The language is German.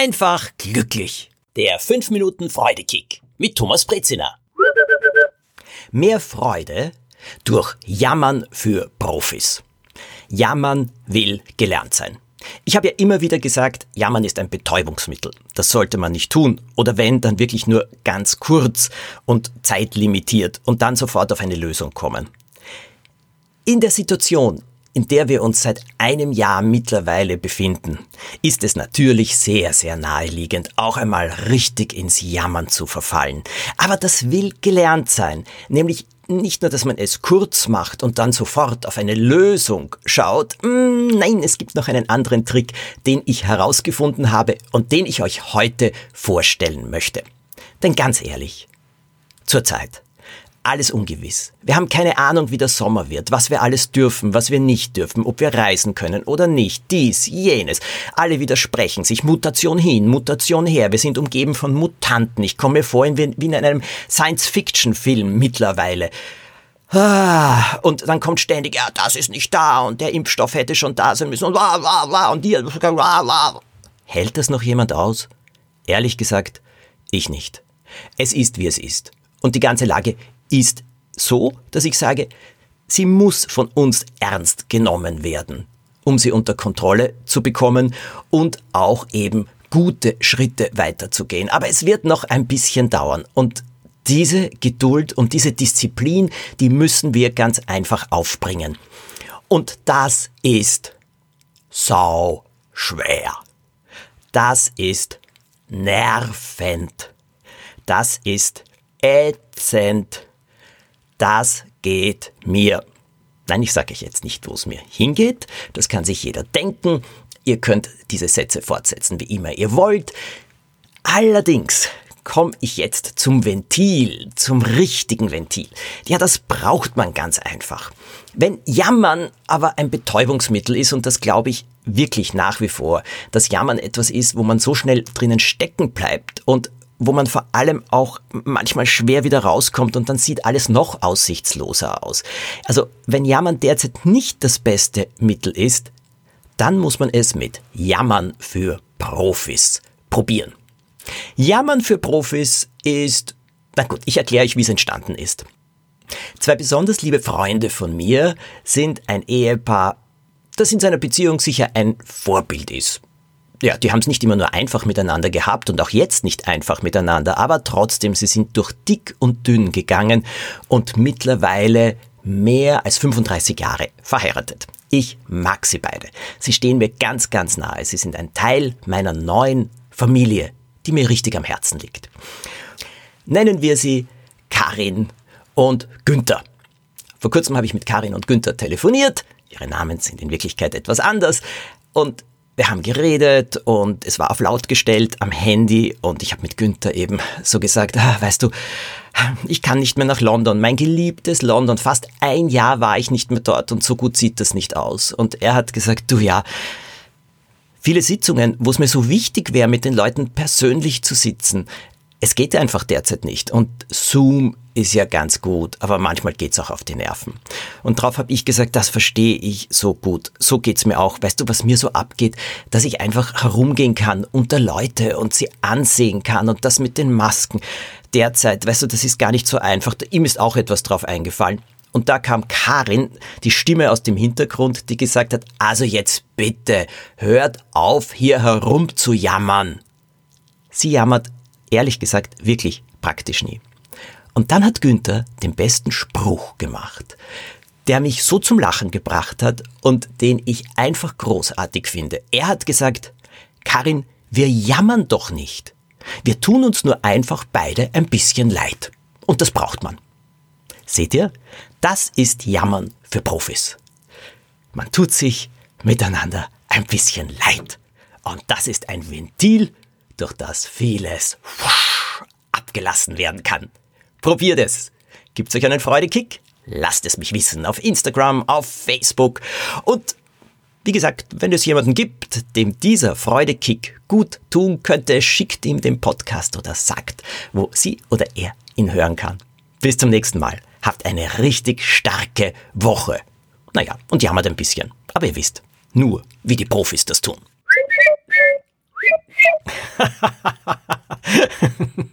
einfach glücklich. Der 5 Minuten Freudekick mit Thomas Brezina. Mehr Freude durch Jammern für Profis. Jammern will gelernt sein. Ich habe ja immer wieder gesagt, Jammern ist ein Betäubungsmittel. Das sollte man nicht tun. Oder wenn, dann wirklich nur ganz kurz und zeitlimitiert und dann sofort auf eine Lösung kommen. In der Situation, in der wir uns seit einem Jahr mittlerweile befinden, ist es natürlich sehr, sehr naheliegend, auch einmal richtig ins Jammern zu verfallen. Aber das will gelernt sein, nämlich nicht nur, dass man es kurz macht und dann sofort auf eine Lösung schaut. Mm, nein, es gibt noch einen anderen Trick, den ich herausgefunden habe und den ich euch heute vorstellen möchte. Denn ganz ehrlich, zurzeit alles ungewiss. Wir haben keine Ahnung, wie der Sommer wird, was wir alles dürfen, was wir nicht dürfen, ob wir reisen können oder nicht, dies, jenes. Alle widersprechen sich, Mutation hin, Mutation her. Wir sind umgeben von Mutanten. Ich komme mir vor wie in einem Science-Fiction-Film mittlerweile. Ah, und dann kommt ständig, ja, das ist nicht da und der Impfstoff hätte schon da sein müssen und wah, wah, wah, und dir, wah, wah. Hält das noch jemand aus? Ehrlich gesagt, ich nicht. Es ist, wie es ist. Und die ganze Lage ist so, dass ich sage, sie muss von uns ernst genommen werden, um sie unter Kontrolle zu bekommen und auch eben gute Schritte weiterzugehen. Aber es wird noch ein bisschen dauern und diese Geduld und diese Disziplin, die müssen wir ganz einfach aufbringen. Und das ist sau schwer. Das ist nervend. Das ist ätzend das geht mir. Nein, ich sage euch jetzt nicht, wo es mir hingeht. Das kann sich jeder denken. Ihr könnt diese Sätze fortsetzen, wie immer ihr wollt. Allerdings komme ich jetzt zum Ventil, zum richtigen Ventil. Ja, das braucht man ganz einfach. Wenn Jammern aber ein Betäubungsmittel ist, und das glaube ich wirklich nach wie vor, dass Jammern etwas ist, wo man so schnell drinnen stecken bleibt und wo man vor allem auch manchmal schwer wieder rauskommt und dann sieht alles noch aussichtsloser aus. Also wenn Jammern derzeit nicht das beste Mittel ist, dann muss man es mit Jammern für Profis probieren. Jammern für Profis ist, na gut, ich erkläre euch, wie es entstanden ist. Zwei besonders liebe Freunde von mir sind ein Ehepaar, das in seiner Beziehung sicher ein Vorbild ist ja, die haben es nicht immer nur einfach miteinander gehabt und auch jetzt nicht einfach miteinander, aber trotzdem, sie sind durch dick und dünn gegangen und mittlerweile mehr als 35 Jahre verheiratet. Ich mag sie beide. Sie stehen mir ganz, ganz nahe. Sie sind ein Teil meiner neuen Familie, die mir richtig am Herzen liegt. Nennen wir sie Karin und Günther. Vor kurzem habe ich mit Karin und Günther telefoniert. Ihre Namen sind in Wirklichkeit etwas anders. Und wir haben geredet und es war auf laut gestellt am Handy und ich habe mit Günther eben so gesagt, ah, weißt du, ich kann nicht mehr nach London, mein geliebtes London, fast ein Jahr war ich nicht mehr dort und so gut sieht das nicht aus. Und er hat gesagt, du ja, viele Sitzungen, wo es mir so wichtig wäre, mit den Leuten persönlich zu sitzen, es geht einfach derzeit nicht. Und Zoom ist ja ganz gut, aber manchmal geht's auch auf die Nerven. Und darauf habe ich gesagt, das verstehe ich so gut. So geht's mir auch. Weißt du, was mir so abgeht, dass ich einfach herumgehen kann unter Leute und sie ansehen kann und das mit den Masken. Derzeit, weißt du, das ist gar nicht so einfach. Ihm ist auch etwas drauf eingefallen. Und da kam Karin, die Stimme aus dem Hintergrund, die gesagt hat, also jetzt bitte, hört auf, hier herum zu jammern. Sie jammert, ehrlich gesagt, wirklich praktisch nie. Und dann hat Günther den besten Spruch gemacht, der mich so zum Lachen gebracht hat und den ich einfach großartig finde. Er hat gesagt, Karin, wir jammern doch nicht. Wir tun uns nur einfach beide ein bisschen leid. Und das braucht man. Seht ihr? Das ist Jammern für Profis. Man tut sich miteinander ein bisschen leid. Und das ist ein Ventil, durch das vieles abgelassen werden kann. Probiert es. Gibt's euch einen Freudekick? Lasst es mich wissen auf Instagram, auf Facebook und wie gesagt, wenn es jemanden gibt, dem dieser Freudekick gut tun könnte, schickt ihm den Podcast oder sagt, wo sie oder er ihn hören kann. Bis zum nächsten Mal. Habt eine richtig starke Woche. Naja, und jammert ein bisschen. Aber ihr wisst, nur wie die Profis das tun.